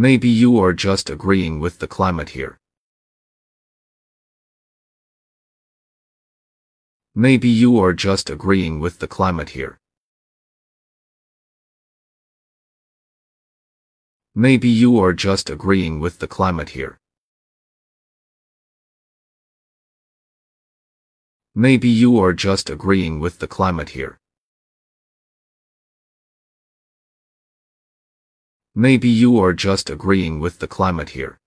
Maybe you are just agreeing with the climate here. Maybe you are just agreeing with the climate here. Maybe you are just agreeing with the climate here. Maybe you are just agreeing with the climate here. Maybe you are just agreeing with the climate here.